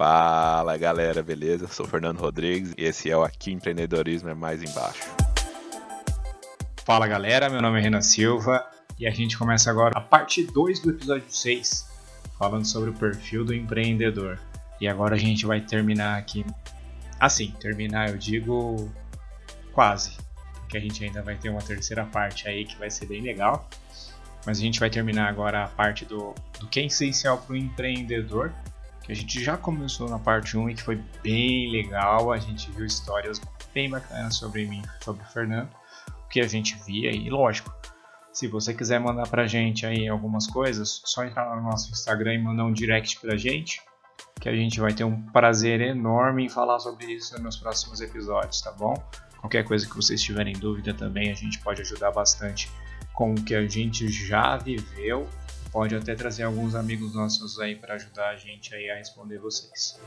Fala galera, beleza? Sou Fernando Rodrigues e esse é o Aqui Empreendedorismo é Mais Embaixo. Fala galera, meu nome é Renan Silva e a gente começa agora a parte 2 do episódio 6, falando sobre o perfil do empreendedor. E agora a gente vai terminar aqui. Assim, terminar eu digo quase, porque a gente ainda vai ter uma terceira parte aí que vai ser bem legal. Mas a gente vai terminar agora a parte do, do que é essencial para o empreendedor que a gente já começou na parte 1 e que foi bem legal. A gente viu histórias bem bacanas sobre mim, sobre o Fernando, o que a gente via e lógico. Se você quiser mandar pra gente aí algumas coisas, só entrar lá no nosso Instagram e mandar um direct pra gente, que a gente vai ter um prazer enorme em falar sobre isso nos próximos episódios, tá bom? Qualquer coisa que vocês tiverem dúvida também, a gente pode ajudar bastante com o que a gente já viveu pode até trazer alguns amigos nossos aí para ajudar a gente aí a responder vocês.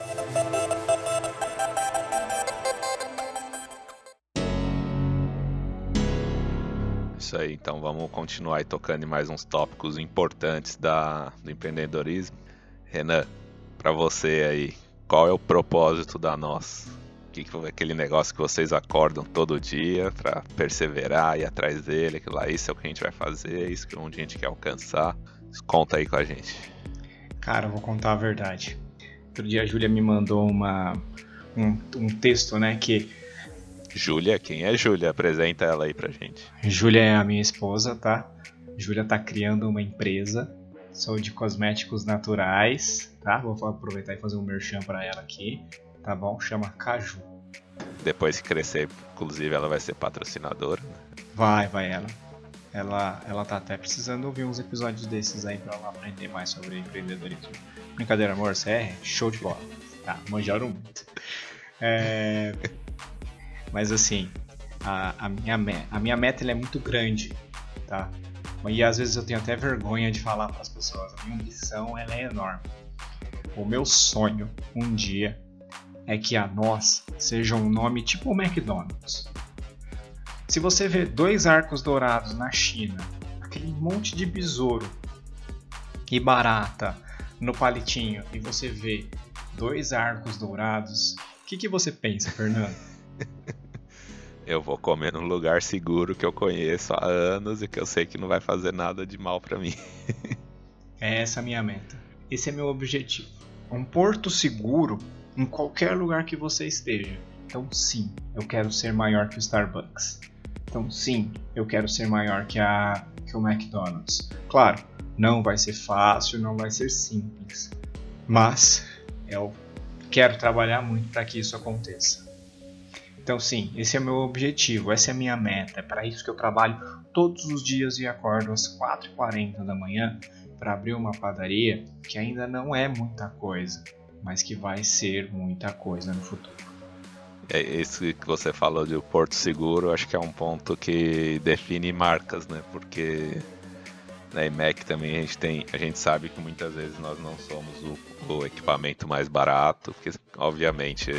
Isso aí, então vamos continuar aí tocando em mais uns tópicos importantes da, do empreendedorismo. Renan, para você aí, qual é o propósito da nós? Que aquele negócio que vocês acordam todo dia para perseverar e atrás dele, aquilo lá, isso é o que a gente vai fazer, isso que é onde a gente quer alcançar. Conta aí com a gente. Cara, eu vou contar a verdade. Outro dia a Júlia me mandou uma, um, um texto, né, que... Júlia? Quem é Júlia? Apresenta ela aí pra gente. Júlia é a minha esposa, tá? Júlia tá criando uma empresa, sou de cosméticos naturais, tá? Vou aproveitar e fazer um merchan para ela aqui, tá bom? Chama Caju. Depois que crescer, inclusive, ela vai ser patrocinadora. Vai, vai ela. Ela, ela tá até precisando ouvir uns episódios desses aí pra ela aprender mais sobre empreendedorismo. Brincadeira, amor, você é show de bola. Tá, manjaram muito. É... Mas assim, a, a, minha, a minha meta é muito grande, tá? E às vezes eu tenho até vergonha de falar para as pessoas. A minha ambição ela é enorme. O meu sonho um dia é que a nós seja um nome tipo o McDonald's. Se você vê dois arcos dourados na China, aquele monte de besouro e barata no palitinho, e você vê dois arcos dourados, o que, que você pensa, Fernando? eu vou comer num lugar seguro que eu conheço há anos e que eu sei que não vai fazer nada de mal para mim. é essa a minha meta. Esse é meu objetivo. Um porto seguro em qualquer lugar que você esteja. Então, sim, eu quero ser maior que o Starbucks. Então, sim, eu quero ser maior que, a, que o McDonald's. Claro, não vai ser fácil, não vai ser simples, mas eu quero trabalhar muito para que isso aconteça. Então, sim, esse é meu objetivo, essa é a minha meta. É para isso que eu trabalho todos os dias e acordo às 4h40 da manhã para abrir uma padaria que ainda não é muita coisa, mas que vai ser muita coisa no futuro. É isso que você falou de Porto Seguro, acho que é um ponto que define marcas, né? Porque na IMEC também a gente tem, a gente sabe que muitas vezes nós não somos o, o equipamento mais barato, porque obviamente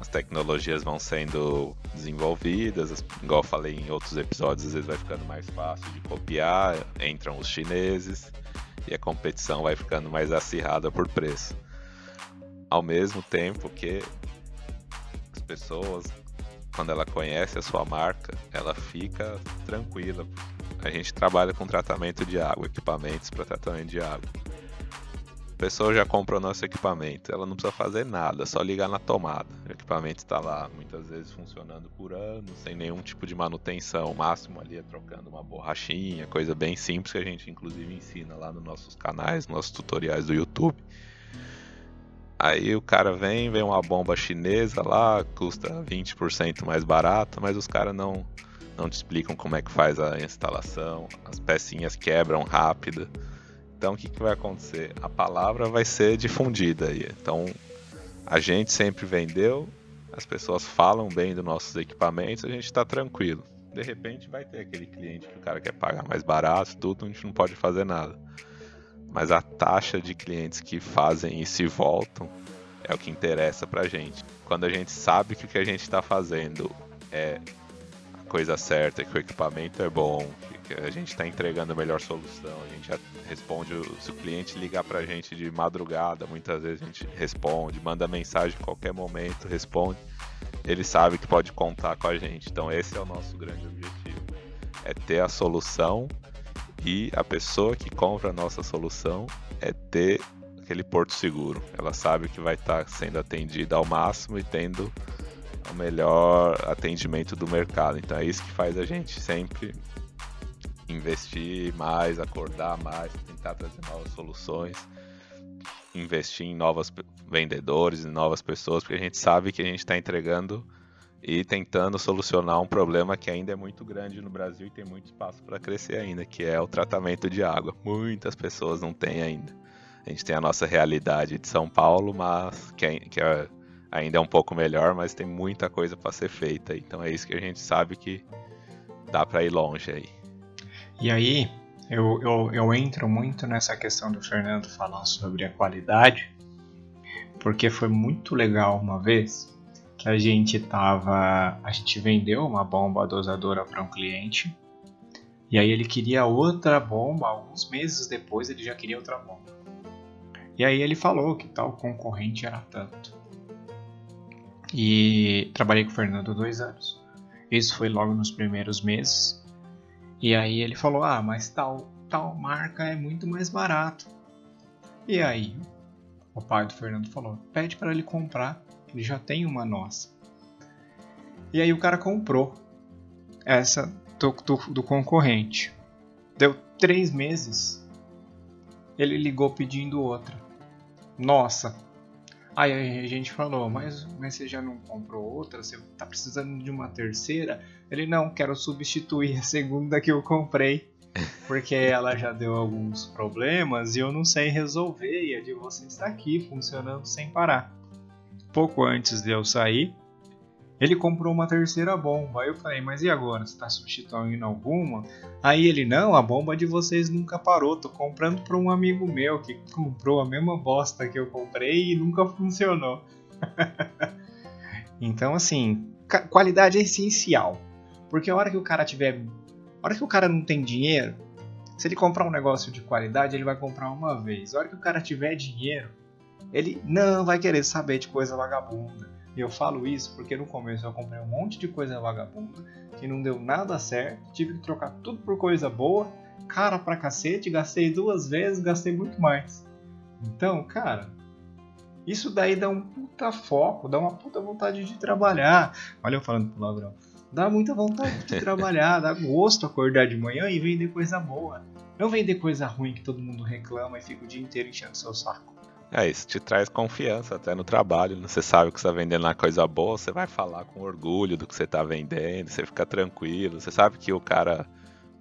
as tecnologias vão sendo desenvolvidas, igual eu falei em outros episódios, às vezes vai ficando mais fácil de copiar, entram os chineses e a competição vai ficando mais acirrada por preço. Ao mesmo tempo que pessoas, quando ela conhece a sua marca, ela fica tranquila. A gente trabalha com tratamento de água, equipamentos para tratamento de água. A pessoa já comprou nosso equipamento, ela não precisa fazer nada, só ligar na tomada. O equipamento está lá, muitas vezes funcionando por anos, sem nenhum tipo de manutenção. O máximo ali é trocando uma borrachinha, coisa bem simples que a gente inclusive ensina lá nos nossos canais, nossos tutoriais do YouTube. Aí o cara vem, vem uma bomba chinesa lá, custa 20% mais barata, mas os caras não, não te explicam como é que faz a instalação, as pecinhas quebram rápido. Então o que, que vai acontecer? A palavra vai ser difundida aí. Então a gente sempre vendeu, as pessoas falam bem dos nossos equipamentos, a gente está tranquilo. De repente vai ter aquele cliente que o cara quer pagar mais barato, tudo, a gente não pode fazer nada mas a taxa de clientes que fazem e se voltam é o que interessa pra gente. Quando a gente sabe que o que a gente está fazendo é a coisa certa, que o equipamento é bom, que que a gente está entregando a melhor solução. A gente responde, se o cliente ligar para a gente de madrugada, muitas vezes a gente responde, manda mensagem em qualquer momento, responde. Ele sabe que pode contar com a gente. Então esse é o nosso grande objetivo, é ter a solução e a pessoa que compra a nossa solução é ter aquele porto seguro. Ela sabe que vai estar tá sendo atendida ao máximo e tendo o melhor atendimento do mercado. Então é isso que faz a gente sempre investir mais, acordar mais, tentar trazer novas soluções, investir em novos vendedores, em novas pessoas, porque a gente sabe que a gente está entregando e tentando solucionar um problema que ainda é muito grande no Brasil e tem muito espaço para crescer ainda, que é o tratamento de água. Muitas pessoas não têm ainda. A gente tem a nossa realidade de São Paulo, mas que, é, que é, ainda é um pouco melhor, mas tem muita coisa para ser feita. Então é isso que a gente sabe que dá para ir longe aí. E aí, eu, eu, eu entro muito nessa questão do Fernando falar sobre a qualidade, porque foi muito legal uma vez a gente tava. A gente vendeu uma bomba dosadora para um cliente. E aí ele queria outra bomba, alguns meses depois ele já queria outra bomba. E aí ele falou que tal concorrente era tanto. E trabalhei com o Fernando dois anos. Isso foi logo nos primeiros meses. E aí ele falou: Ah, mas tal, tal marca é muito mais barato. E aí o pai do Fernando falou: Pede para ele comprar, ele já tem uma nossa. E aí o cara comprou essa do, do, do concorrente. Deu três meses, ele ligou pedindo outra. Nossa, Aí a gente falou, mas, mas você já não comprou outra? Você tá precisando de uma terceira? Ele, não, quero substituir a segunda que eu comprei. Porque ela já deu alguns problemas e eu não sei resolver. E a de você está aqui, funcionando sem parar. Pouco antes de eu sair, ele comprou uma terceira bomba. Aí eu falei, mas e agora? Você está substituindo alguma? Aí ele, não, a bomba de vocês nunca parou. Tô comprando para um amigo meu que comprou a mesma bosta que eu comprei e nunca funcionou. então, assim, qualidade é essencial. Porque a hora que o cara tiver. A hora que o cara não tem dinheiro, se ele comprar um negócio de qualidade, ele vai comprar uma vez. A hora que o cara tiver dinheiro, ele não vai querer saber de coisa vagabunda e eu falo isso porque no começo eu comprei um monte de coisa vagabunda que não deu nada certo, tive que trocar tudo por coisa boa, cara pra cacete, gastei duas vezes, gastei muito mais. Então, cara, isso daí dá um puta foco, dá uma puta vontade de trabalhar. Olha eu falando pro ladrão. Dá muita vontade de trabalhar, dá gosto acordar de manhã e vender coisa boa. Não vender coisa ruim que todo mundo reclama e fica o dia inteiro enchendo seu saco. É, isso te traz confiança até no trabalho. Né? Você sabe que você está vendendo uma coisa boa, você vai falar com orgulho do que você está vendendo, você fica tranquilo. Você sabe que o cara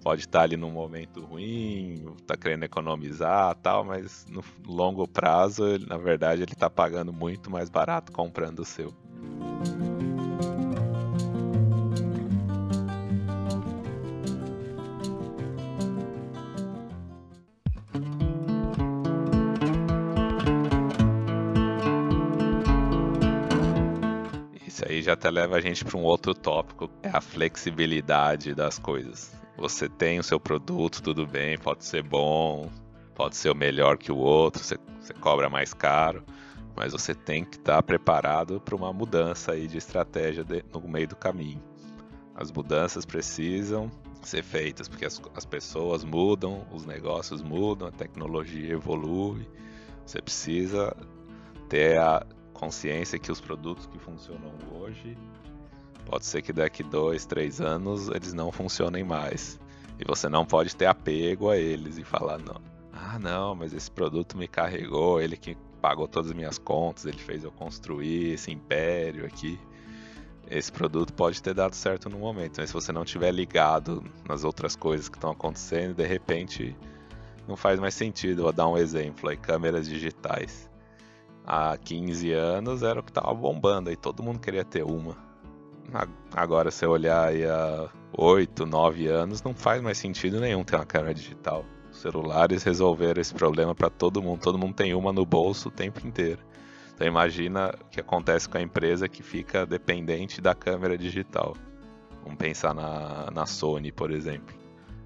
pode estar tá ali num momento ruim, está querendo economizar tal, mas no longo prazo, na verdade, ele está pagando muito mais barato comprando o seu. Até leva a gente para um outro tópico, é a flexibilidade das coisas. Você tem o seu produto, tudo bem, pode ser bom, pode ser o melhor que o outro, você, você cobra mais caro, mas você tem que estar tá preparado para uma mudança aí de estratégia de, no meio do caminho. As mudanças precisam ser feitas porque as, as pessoas mudam, os negócios mudam, a tecnologia evolui. Você precisa ter a, consciência que os produtos que funcionam hoje, pode ser que daqui dois, três anos eles não funcionem mais. E você não pode ter apego a eles e falar, não, ah não, mas esse produto me carregou, ele que pagou todas as minhas contas, ele fez eu construir esse império aqui. Esse produto pode ter dado certo no momento, mas se você não estiver ligado nas outras coisas que estão acontecendo, de repente não faz mais sentido. Vou dar um exemplo aí, câmeras digitais há 15 anos era o que tava bombando, aí todo mundo queria ter uma. Agora, se eu olhar aí há 8, 9 anos, não faz mais sentido nenhum ter uma câmera digital. Os celulares resolveram esse problema para todo mundo, todo mundo tem uma no bolso o tempo inteiro. Então imagina o que acontece com a empresa que fica dependente da câmera digital. Vamos pensar na, na Sony, por exemplo.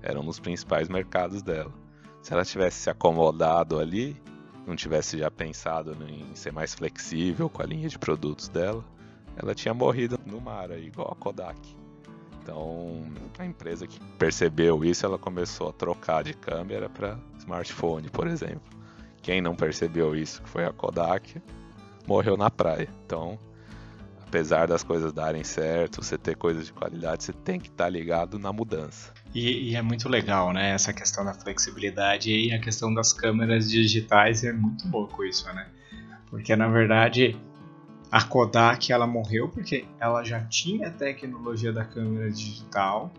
Era um dos principais mercados dela. Se ela tivesse se acomodado ali, não tivesse já pensado em ser mais flexível com a linha de produtos dela, ela tinha morrido no mar, igual a Kodak. Então, a empresa que percebeu isso, ela começou a trocar de câmera para smartphone, por exemplo. Quem não percebeu isso, que foi a Kodak, morreu na praia. Então, apesar das coisas darem certo, você ter coisas de qualidade, você tem que estar tá ligado na mudança. E, e, é muito legal, né? Essa questão da flexibilidade e a questão das câmeras digitais é muito louco isso, né? Porque na verdade a Kodak ela morreu porque ela já tinha a tecnologia da câmera digital,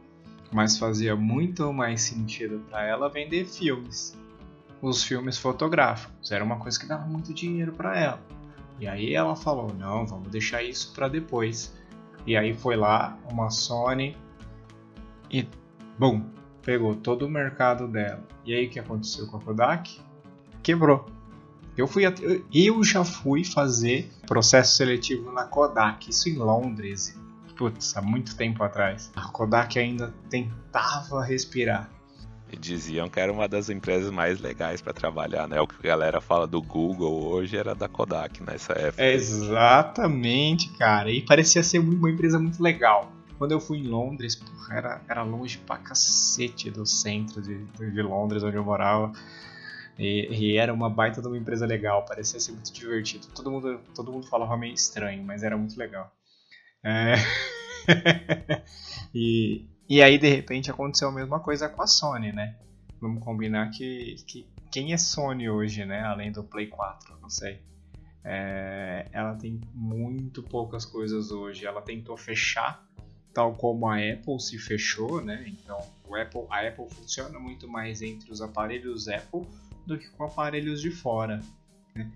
mas fazia muito mais sentido para ela vender filmes. Os filmes fotográficos era uma coisa que dava muito dinheiro para ela. E aí ela falou: "Não, vamos deixar isso para depois". E aí foi lá uma Sony e bum, pegou todo o mercado dela. E aí o que aconteceu com a Kodak? Quebrou eu, fui, eu já fui fazer processo seletivo na Kodak, isso em Londres, putz, há muito tempo atrás. A Kodak ainda tentava respirar. E diziam que era uma das empresas mais legais para trabalhar, né? O que a galera fala do Google hoje era da Kodak nessa época. Exatamente, cara. E parecia ser uma empresa muito legal. Quando eu fui em Londres, porra, era, era longe pra cacete do centro de, de Londres, onde eu morava. E, e, era uma baita de uma empresa legal, parecia ser muito divertido. Todo mundo, todo mundo falava meio estranho, mas era muito legal. É... e, e aí, de repente, aconteceu a mesma coisa com a Sony, né? Vamos combinar que, que quem é Sony hoje, né? Além do Play 4, não sei. É, ela tem muito poucas coisas hoje. Ela tentou fechar, tal como a Apple se fechou, né? Então, o Apple, a Apple funciona muito mais entre os aparelhos Apple do que com aparelhos de fora. Né?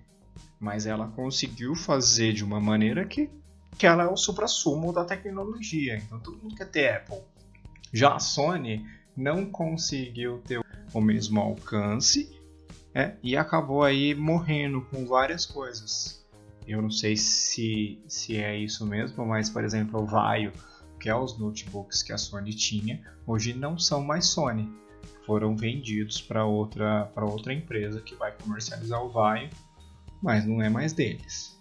Mas ela conseguiu fazer de uma maneira que, que ela é o supra-sumo da tecnologia. Então todo mundo quer ter Apple. Já a Sony não conseguiu ter o mesmo alcance né? e acabou aí morrendo com várias coisas. Eu não sei se, se é isso mesmo, mas por exemplo o Vaio, que é os notebooks que a Sony tinha, hoje não são mais Sony foram vendidos para outra, outra empresa que vai comercializar o Vaio, mas não é mais deles.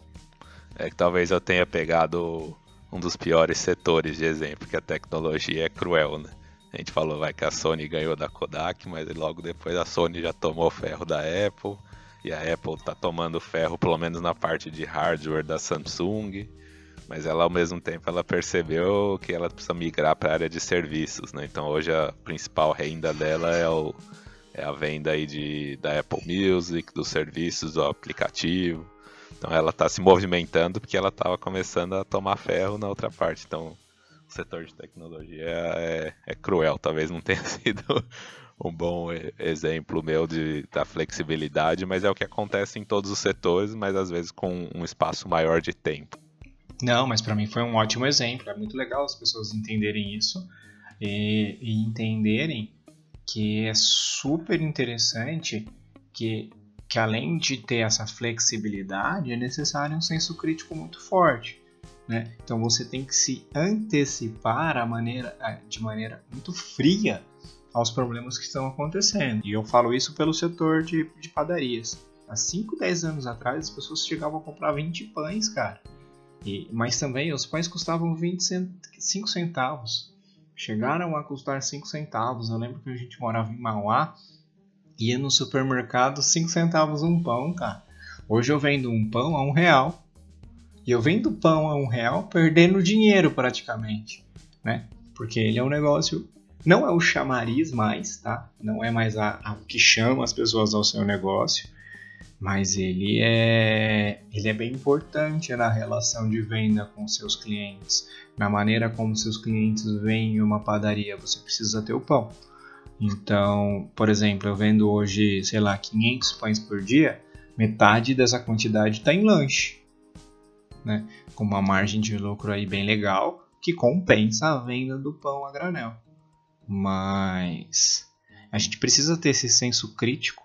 É que talvez eu tenha pegado um dos piores setores de exemplo, que a tecnologia é cruel, né? A gente falou vai que a Sony ganhou da Kodak, mas logo depois a Sony já tomou ferro da Apple, e a Apple tá tomando ferro pelo menos na parte de hardware da Samsung mas ela ao mesmo tempo ela percebeu que ela precisa migrar para a área de serviços, né? Então hoje a principal renda dela é, o, é a venda aí de, da Apple Music, dos serviços do aplicativo. Então ela está se movimentando porque ela estava começando a tomar ferro na outra parte. Então o setor de tecnologia é, é cruel, talvez não tenha sido um bom exemplo meu de, da flexibilidade, mas é o que acontece em todos os setores, mas às vezes com um espaço maior de tempo. Não, mas para mim foi um ótimo exemplo. É muito legal as pessoas entenderem isso e, e entenderem que é super interessante que, que além de ter essa flexibilidade, é necessário um senso crítico muito forte. Né? Então você tem que se antecipar maneira, de maneira muito fria aos problemas que estão acontecendo. E eu falo isso pelo setor de, de padarias. Há 5, 10 anos atrás, as pessoas chegavam a comprar 20 pães, cara. E, mas também os pães custavam 25 centavos. Chegaram a custar 5 centavos. Eu lembro que a gente morava em Mauá, ia no supermercado 5 centavos um pão, cara. Hoje eu vendo um pão a um real. E eu vendo pão a um real perdendo dinheiro praticamente, né? Porque ele é um negócio. Não é o chamariz mais, tá? Não é mais a, a, que chama as pessoas ao seu negócio mas ele é, ele é bem importante na relação de venda com seus clientes, na maneira como seus clientes veem uma padaria, você precisa ter o pão. Então, por exemplo, eu vendo hoje, sei lá, 500 pães por dia, metade dessa quantidade está em lanche, né? com uma margem de lucro aí bem legal, que compensa a venda do pão a granel. Mas a gente precisa ter esse senso crítico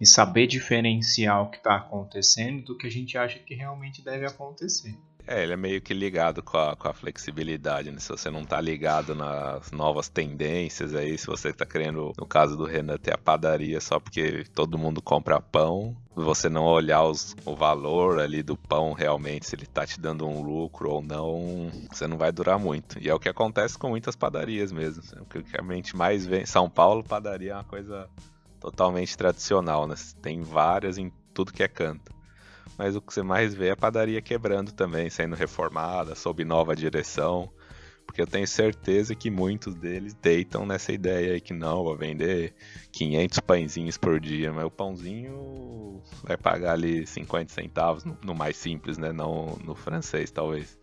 e saber diferenciar o que está acontecendo do que a gente acha que realmente deve acontecer. É, ele é meio que ligado com a, com a flexibilidade, né? Se você não tá ligado nas novas tendências aí, se você tá querendo, no caso do Renan, ter a padaria só porque todo mundo compra pão, você não olhar os, o valor ali do pão realmente, se ele tá te dando um lucro ou não, você não vai durar muito. E é o que acontece com muitas padarias mesmo. O que realmente mais vem. São Paulo, padaria é uma coisa totalmente tradicional, né? Tem várias em tudo que é canto mas o que você mais vê é a padaria quebrando também, sendo reformada, sob nova direção. Porque eu tenho certeza que muitos deles deitam nessa ideia aí que não, vou vender 500 pãezinhos por dia, mas o pãozinho vai pagar ali 50 centavos no, no mais simples, né? Não no francês, talvez.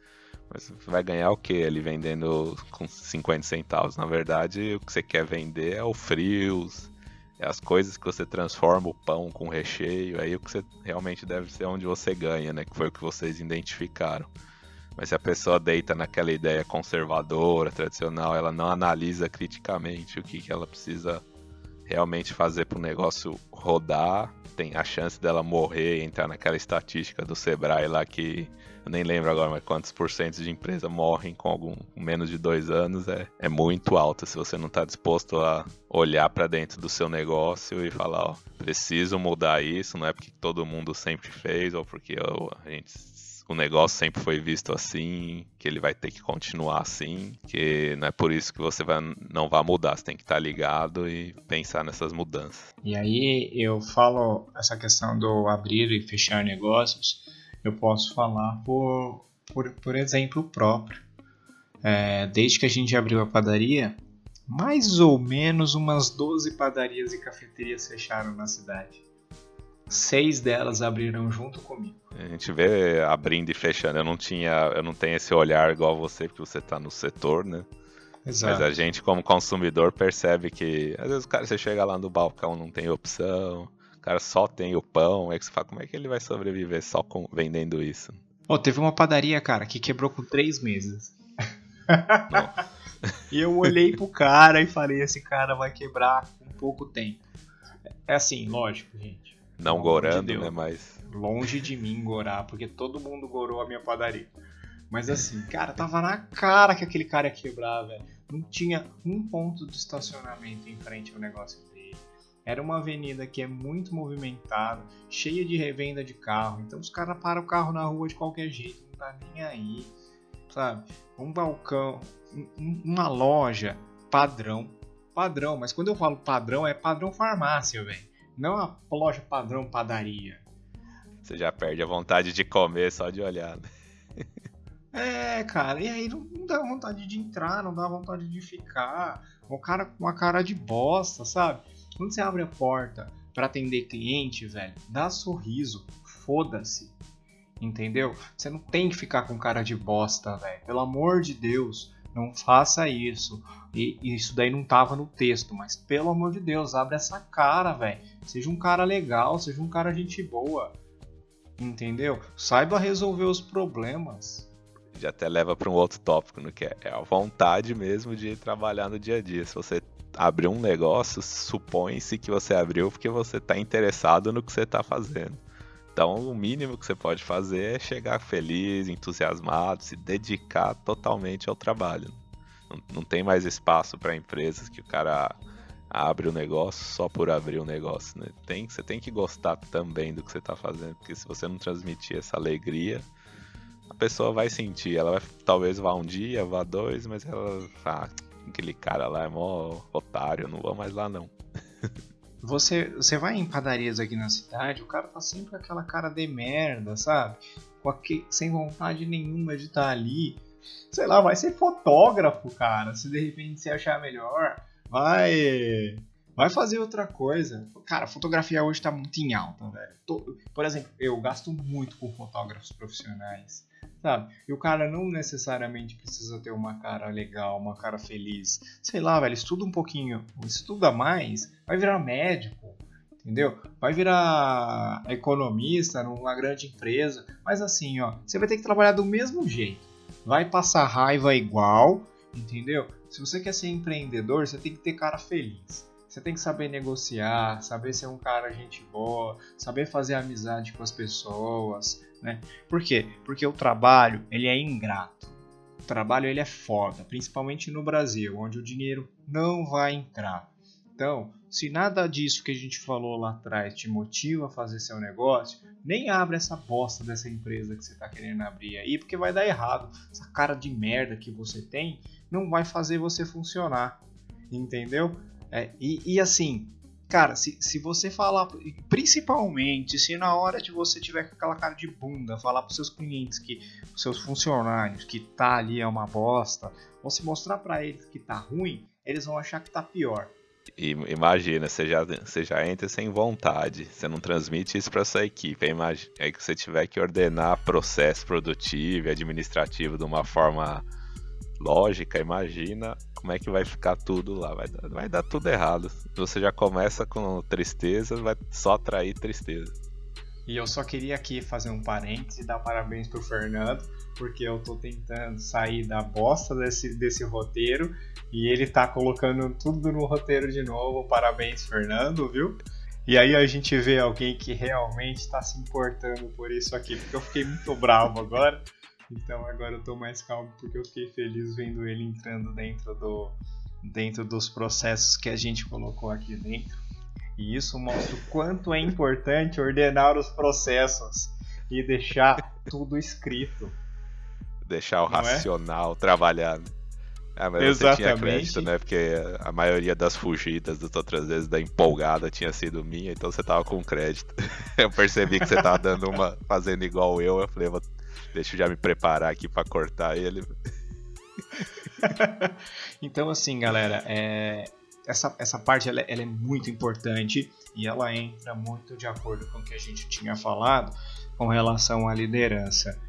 Mas vai ganhar o que ali vendendo com 50 centavos? Na verdade, o que você quer vender é o frios, é as coisas que você transforma o pão com recheio, aí o que você realmente deve ser onde você ganha, né? Que foi o que vocês identificaram. Mas se a pessoa deita naquela ideia conservadora, tradicional, ela não analisa criticamente o que, que ela precisa realmente fazer para o negócio rodar, tem a chance dela morrer e entrar naquela estatística do Sebrae lá que eu nem lembro agora, mas quantos por cento de empresa morrem com algum menos de dois anos é, é muito alta. Se você não está disposto a olhar para dentro do seu negócio e falar, ó, preciso mudar isso, não é porque todo mundo sempre fez ou porque a gente o negócio sempre foi visto assim, que ele vai ter que continuar assim, que não é por isso que você vai, não vai mudar, você tem que estar ligado e pensar nessas mudanças. E aí eu falo essa questão do abrir e fechar negócios, eu posso falar por, por, por exemplo próprio. É, desde que a gente abriu a padaria, mais ou menos umas 12 padarias e cafeterias fecharam na cidade seis delas abriram junto comigo. A gente vê abrindo e fechando. Eu não tinha, eu não tenho esse olhar igual você, porque você está no setor, né? Exato. Mas a gente, como consumidor, percebe que às vezes o cara você chega lá no balcão, não tem opção, o cara só tem o pão, é que você fala, como é que ele vai sobreviver só com, vendendo isso? Oh, teve uma padaria, cara, que quebrou com três meses. e eu olhei pro cara e falei, esse cara vai quebrar com pouco tempo. É assim, lógico, gente não gorando, de né? Mas. Longe de mim gorar, porque todo mundo gorou a minha padaria. Mas assim, cara, tava na cara que aquele cara ia quebrar, velho. Não tinha um ponto de estacionamento em frente ao negócio dele. Era uma avenida que é muito movimentada, cheia de revenda de carro. Então os caras param o carro na rua de qualquer jeito, não tá nem aí. Sabe? Um balcão, um, uma loja padrão. Padrão, mas quando eu falo padrão, é padrão farmácia, velho não a loja padrão padaria. Você já perde a vontade de comer só de olhar. Né? É, cara, e aí não dá vontade de entrar, não dá vontade de ficar. O cara com uma cara de bosta, sabe? Quando você abre a porta para atender cliente, velho, dá sorriso, foda-se. Entendeu? Você não tem que ficar com cara de bosta, velho. Pelo amor de Deus, não faça isso. E isso daí não tava no texto, mas pelo amor de Deus, abre essa cara, velho. Seja um cara legal, seja um cara gente boa. Entendeu? Saiba resolver os problemas. Já até leva para um outro tópico, no que é, é a vontade mesmo de trabalhar no dia a dia. Se você abrir um negócio, supõe-se que você abriu porque você está interessado no que você está fazendo. Então, o mínimo que você pode fazer é chegar feliz, entusiasmado, se dedicar totalmente ao trabalho. Não, não tem mais espaço para empresas que o cara abre o negócio só por abrir o negócio, né? Tem, você tem que gostar também do que você está fazendo, porque se você não transmitir essa alegria, a pessoa vai sentir. Ela vai, talvez vá um dia, vá dois, mas ela, ah, aquele cara lá é mó otário, não vou mais lá não. Você, você vai em padarias aqui na cidade, o cara tá sempre com aquela cara de merda, sabe? Com aquele, sem vontade nenhuma de estar tá ali. Sei lá, vai ser fotógrafo, cara. Se de repente você achar melhor, vai vai fazer outra coisa. Cara, fotografia hoje tá muito em alta, velho. Por exemplo, eu gasto muito com fotógrafos profissionais sabe? E o cara não necessariamente precisa ter uma cara legal, uma cara feliz. Sei lá, velho, estuda um pouquinho, estuda mais, vai virar médico, entendeu? Vai virar economista numa grande empresa, mas assim, ó, você vai ter que trabalhar do mesmo jeito. Vai passar raiva igual, entendeu? Se você quer ser empreendedor, você tem que ter cara feliz. Você tem que saber negociar, saber ser um cara gente boa, saber fazer amizade com as pessoas, né? Por quê? Porque o trabalho, ele é ingrato. O trabalho, ele é foda, principalmente no Brasil, onde o dinheiro não vai entrar. Então, se nada disso que a gente falou lá atrás te motiva a fazer seu negócio, nem abre essa bosta dessa empresa que você está querendo abrir aí, porque vai dar errado. Essa cara de merda que você tem não vai fazer você funcionar. Entendeu? É, e, e, assim, cara, se, se você falar, principalmente se na hora de você tiver com aquela cara de bunda, falar para seus clientes que, seus funcionários, que tá ali é uma bosta, ou se mostrar para eles que tá ruim, eles vão achar que tá pior. E imagina, você já, você já entra sem vontade, você não transmite isso para sua equipe. Imagina, aí que você tiver que ordenar processo produtivo e administrativo de uma forma lógica, imagina como é que vai ficar tudo lá. Vai, vai dar tudo errado. Você já começa com tristeza, vai só atrair tristeza. E eu só queria aqui fazer um parênteses e dar parabéns pro Fernando, porque eu tô tentando sair da bosta desse, desse roteiro e ele tá colocando tudo no roteiro de novo. Parabéns, Fernando, viu? E aí a gente vê alguém que realmente está se importando por isso aqui, porque eu fiquei muito bravo agora. Então agora eu tô mais calmo porque eu fiquei feliz vendo ele entrando dentro do dentro dos processos que a gente colocou aqui dentro. E isso mostra o quanto é importante ordenar os processos e deixar tudo escrito. Deixar o Não é? racional é? trabalhar. Ah, mas Exatamente. você tinha crédito, né? Porque a maioria das fugidas das outras vezes da empolgada tinha sido minha, então você tava com crédito. Eu percebi que você tava dando uma. fazendo igual eu, eu falei, deixa eu já me preparar aqui para cortar ele. então, assim, galera, é, essa, essa parte ela, ela, é muito importante e ela entra muito de acordo com o que a gente tinha falado com relação à liderança.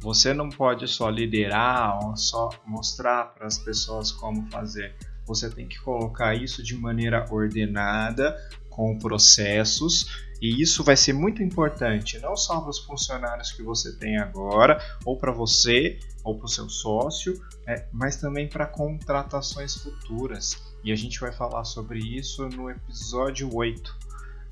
Você não pode só liderar ou só mostrar para as pessoas como fazer. Você tem que colocar isso de maneira ordenada, com processos, e isso vai ser muito importante não só para os funcionários que você tem agora, ou para você, ou para o seu sócio, é, mas também para contratações futuras. E a gente vai falar sobre isso no episódio 8,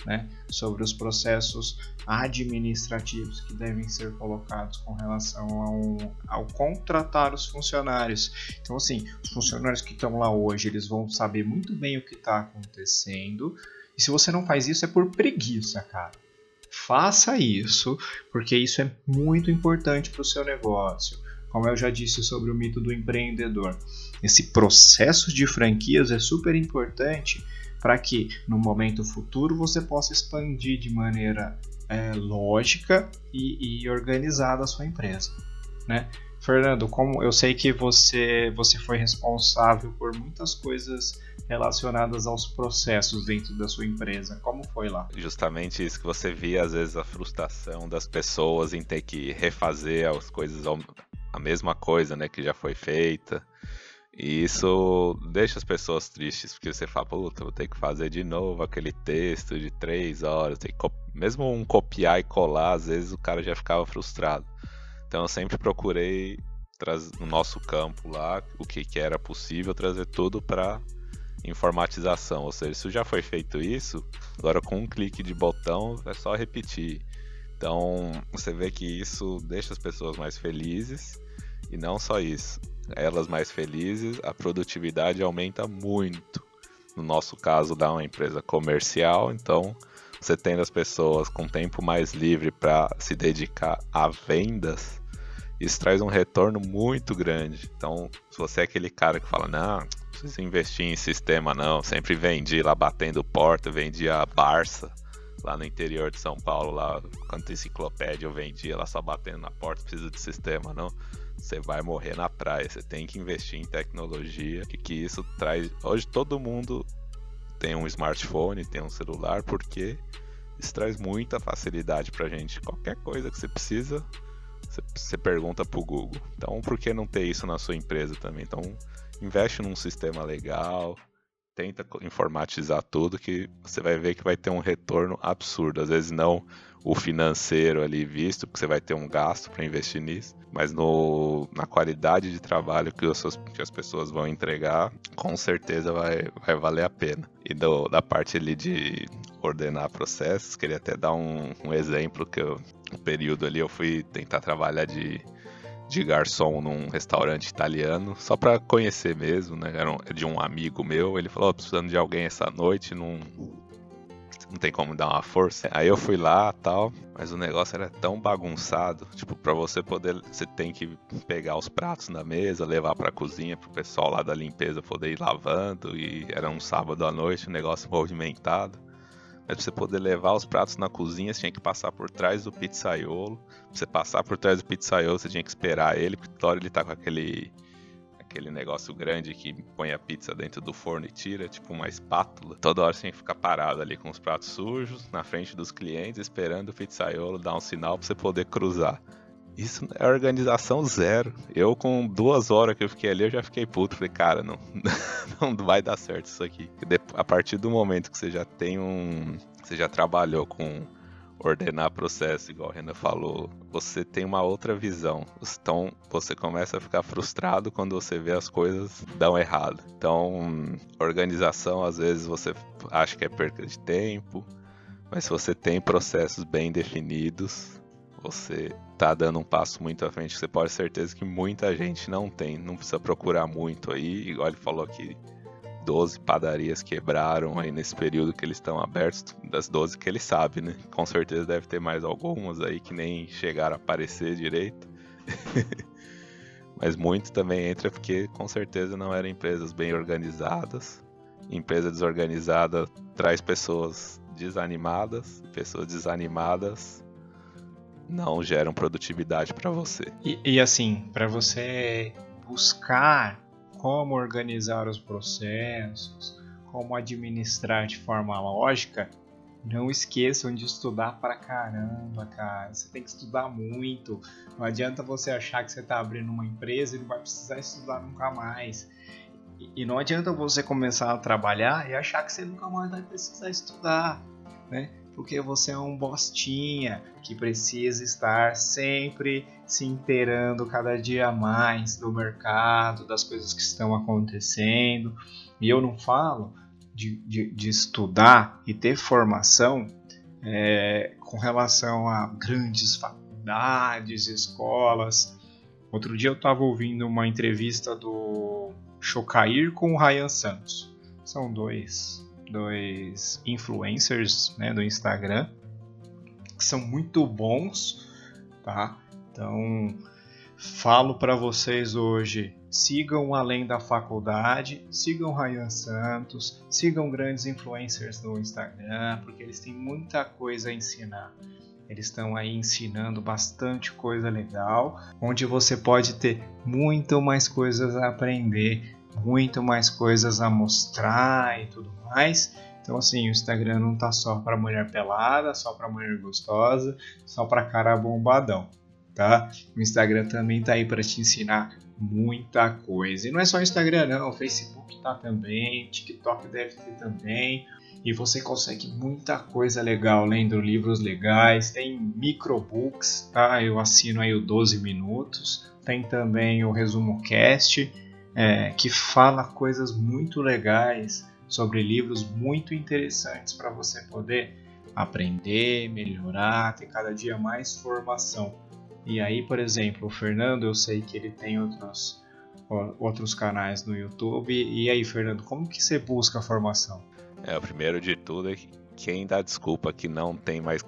né, sobre os processos administrativos que devem ser colocados com relação ao, ao contratar os funcionários. Então, assim, os funcionários que estão lá hoje, eles vão saber muito bem o que está acontecendo. E se você não faz isso, é por preguiça, cara. Faça isso, porque isso é muito importante para o seu negócio como eu já disse sobre o mito do empreendedor. Esse processo de franquias é super importante para que no momento futuro você possa expandir de maneira é, lógica e, e, organizada a sua empresa. Né? Fernando, como eu sei que você, você foi responsável por muitas coisas relacionadas aos processos dentro da sua empresa. Como foi lá? Justamente isso que você via às vezes a frustração das pessoas em ter que refazer as coisas a mesma coisa, né, que já foi feita. E isso deixa as pessoas tristes, porque você fala, puta, vou ter que fazer de novo aquele texto de três horas. Mesmo um copiar e colar, às vezes o cara já ficava frustrado. Então eu sempre procurei no nosso campo lá o que, que era possível trazer tudo para informatização. Ou seja, se já foi feito isso, agora com um clique de botão é só repetir. Então você vê que isso deixa as pessoas mais felizes e não só isso. Elas mais felizes, a produtividade aumenta muito. No nosso caso, da uma empresa comercial, então você tendo as pessoas com tempo mais livre para se dedicar a vendas, isso traz um retorno muito grande. Então, se você é aquele cara que fala, não, não precisa investir em sistema não, sempre vendi lá batendo porta, vendi a Barça lá no interior de São Paulo, lá quanto enciclopédia eu vendia lá só batendo na porta, precisa de sistema não. Você vai morrer na praia, você tem que investir em tecnologia, que, que isso traz. Hoje todo mundo tem um smartphone, tem um celular, porque isso traz muita facilidade pra gente. Qualquer coisa que você precisa, você pergunta pro Google. Então, por que não ter isso na sua empresa também? Então, investe num sistema legal, tenta informatizar tudo que você vai ver que vai ter um retorno absurdo. Às vezes não o financeiro ali visto, porque você vai ter um gasto para investir nisso, mas no, na qualidade de trabalho que, os, que as pessoas vão entregar, com certeza vai, vai valer a pena. E do, da parte ali de ordenar processos, queria até dar um, um exemplo que eu, no período ali eu fui tentar trabalhar de de garçom num restaurante italiano, só para conhecer mesmo, né? Era de um amigo meu. Ele falou: oh, precisando de alguém essa noite, não, não tem como dar uma força. Aí eu fui lá tal, mas o negócio era tão bagunçado. Tipo, para você poder, você tem que pegar os pratos na mesa, levar pra cozinha pro pessoal lá da limpeza poder ir lavando. E era um sábado à noite, um negócio movimentado. Mas pra você poder levar os pratos na cozinha, você tinha que passar por trás do pizzaiolo. Pra você passar por trás do pizzaiolo, você tinha que esperar ele, porque toda hora ele tá com aquele aquele negócio grande que põe a pizza dentro do forno e tira, tipo uma espátula. Toda hora você tinha que ficar parado ali com os pratos sujos, na frente dos clientes, esperando o pizzaiolo dar um sinal para você poder cruzar. Isso é organização zero. Eu, com duas horas que eu fiquei ali, eu já fiquei puto. Falei, cara, não, não vai dar certo isso aqui. A partir do momento que você já tem um. Você já trabalhou com ordenar processo, igual a Renan falou, você tem uma outra visão. Então você começa a ficar frustrado quando você vê as coisas dão errado. Então, organização, às vezes você acha que é perca de tempo, mas se você tem processos bem definidos, você tá dando um passo muito à frente. Você pode ter certeza que muita gente não tem. Não precisa procurar muito aí. Igual ele falou aqui, 12 padarias quebraram aí nesse período que eles estão abertos. Das 12 que ele sabe, né? Com certeza deve ter mais algumas aí que nem chegaram a aparecer direito. Mas muito também entra porque com certeza não eram empresas bem organizadas. Empresa desorganizada traz pessoas desanimadas, pessoas desanimadas não geram produtividade para você. E, e assim, para você buscar como organizar os processos, como administrar de forma lógica, não esqueçam de estudar pra caramba, cara. Você tem que estudar muito. Não adianta você achar que você está abrindo uma empresa e não vai precisar estudar nunca mais. E não adianta você começar a trabalhar e achar que você nunca mais vai precisar estudar, né? Porque você é um bostinha que precisa estar sempre se inteirando cada dia mais do mercado, das coisas que estão acontecendo. E eu não falo de, de, de estudar e ter formação é, com relação a grandes faculdades, escolas. Outro dia eu estava ouvindo uma entrevista do Chocair com o Ryan Santos. São dois dois influencers né, do Instagram que são muito bons, tá? Então falo para vocês hoje, sigam além da faculdade, sigam Ryan Santos, sigam grandes influencers no Instagram, porque eles têm muita coisa a ensinar. Eles estão aí ensinando bastante coisa legal, onde você pode ter muito mais coisas a aprender muito mais coisas a mostrar e tudo mais. Então, assim, o Instagram não tá só para mulher pelada, só para mulher gostosa, só para cara bombadão, tá? O Instagram também tá aí para te ensinar muita coisa. E não é só o Instagram, não. O Facebook tá também, TikTok deve ter também. E você consegue muita coisa legal lendo livros legais. Tem microbooks, tá? Eu assino aí o 12 minutos. Tem também o resumo cast é, que fala coisas muito legais sobre livros muito interessantes para você poder aprender, melhorar, ter cada dia mais formação. E aí, por exemplo, o Fernando, eu sei que ele tem outros, outros canais no YouTube. E aí, Fernando, como que você busca a formação? É, o primeiro de tudo é que quem dá desculpa que não tem mais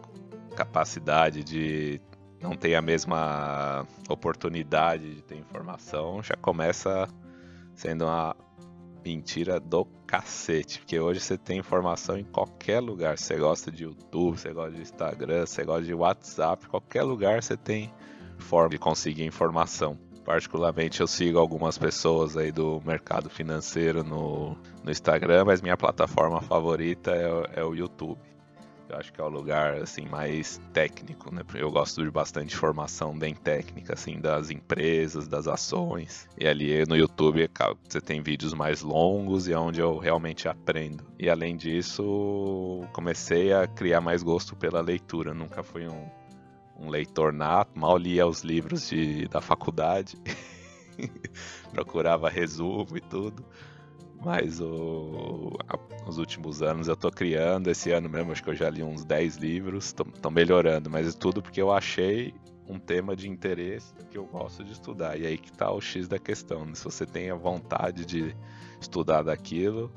capacidade de não tem a mesma oportunidade de ter informação, já começa sendo uma mentira do cacete, porque hoje você tem informação em qualquer lugar. Você gosta de YouTube, você gosta de Instagram, você gosta de WhatsApp, qualquer lugar você tem forma de conseguir informação. Particularmente eu sigo algumas pessoas aí do mercado financeiro no, no Instagram, mas minha plataforma favorita é, é o YouTube. Eu acho que é o lugar assim mais técnico, né? Eu gosto de bastante formação bem técnica, assim, das empresas, das ações. E ali no YouTube você tem vídeos mais longos e é onde eu realmente aprendo. E além disso, comecei a criar mais gosto pela leitura. Nunca fui um, um leitor nato, mal lia os livros de, da faculdade. Procurava resumo e tudo. Mas o, a, nos últimos anos eu tô criando, esse ano mesmo acho que eu já li uns 10 livros, estão melhorando, mas é tudo porque eu achei um tema de interesse que eu gosto de estudar. E aí que tá o X da questão. Né? Se você tem a vontade de estudar daquilo,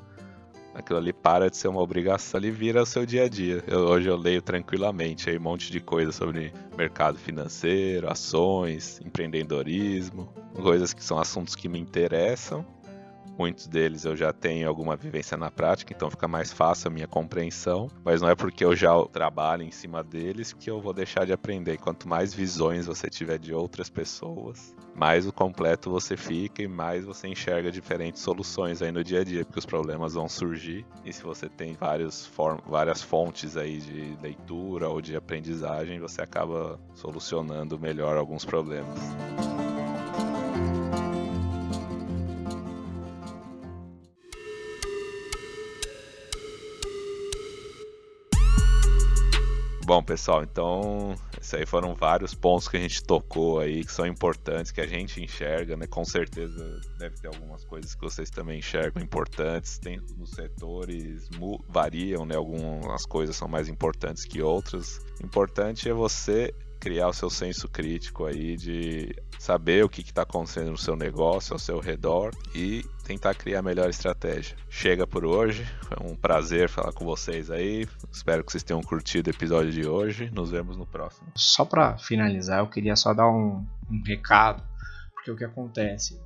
aquilo ali para de ser uma obrigação, ali vira o seu dia a dia. Eu, hoje eu leio tranquilamente aí um monte de coisas sobre mercado financeiro, ações, empreendedorismo, coisas que são assuntos que me interessam Muitos deles eu já tenho alguma vivência na prática, então fica mais fácil a minha compreensão, mas não é porque eu já trabalho em cima deles que eu vou deixar de aprender. Quanto mais visões você tiver de outras pessoas, mais o completo você fica e mais você enxerga diferentes soluções aí no dia a dia, porque os problemas vão surgir e se você tem várias fontes aí de leitura ou de aprendizagem, você acaba solucionando melhor alguns problemas. Bom, pessoal, então esses aí foram vários pontos que a gente tocou aí que são importantes, que a gente enxerga, né? Com certeza deve ter algumas coisas que vocês também enxergam importantes. Tem nos setores variam, né? Algumas coisas são mais importantes que outras. Importante é você criar o seu senso crítico aí de saber o que está acontecendo no seu negócio, ao seu redor e tentar criar a melhor estratégia. Chega por hoje, foi um prazer falar com vocês aí. Espero que vocês tenham curtido o episódio de hoje. Nos vemos no próximo. Só para finalizar, eu queria só dar um, um recado, porque o que acontece?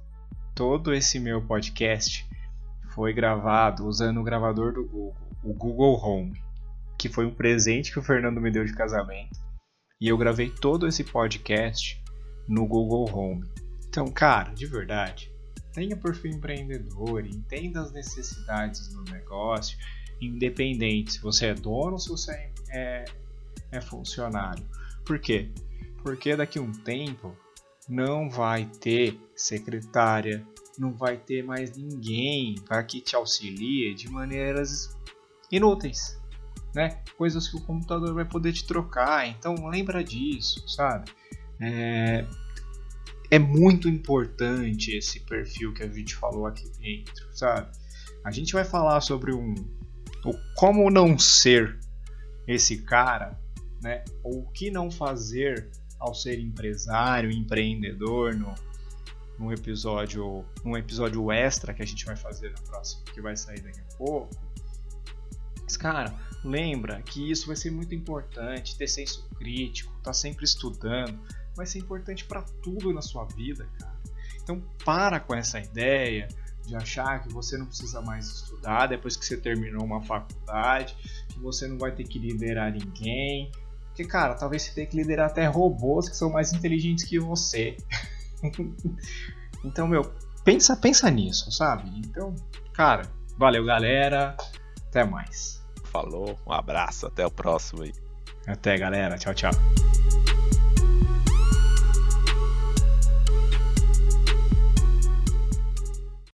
Todo esse meu podcast foi gravado usando o gravador do Google, o Google Home, que foi um presente que o Fernando me deu de casamento. E eu gravei todo esse podcast no Google Home. Então, cara, de verdade, tenha perfil empreendedor, entenda as necessidades do negócio, independente se você é dono ou se você é, é, é funcionário. Por quê? Porque daqui a um tempo não vai ter secretária, não vai ter mais ninguém para que te auxilie de maneiras inúteis né? Coisas que o computador vai poder te trocar. Então lembra disso, sabe? É, é muito importante esse perfil que a gente falou aqui dentro, sabe? A gente vai falar sobre um o como não ser esse cara, né? Ou o que não fazer ao ser empresário, empreendedor no, no episódio, um episódio extra que a gente vai fazer no próximo, que vai sair daqui a pouco. Mas, cara, lembra que isso vai ser muito importante, ter senso crítico, tá sempre estudando, vai ser importante para tudo na sua vida, cara. Então para com essa ideia de achar que você não precisa mais estudar depois que você terminou uma faculdade, que você não vai ter que liderar ninguém. Porque, cara, talvez você tenha que liderar até robôs que são mais inteligentes que você. então, meu, pensa, pensa nisso, sabe? Então, cara, valeu, galera. Até mais. Falou, um abraço, até o próximo aí. Até, galera. Tchau, tchau.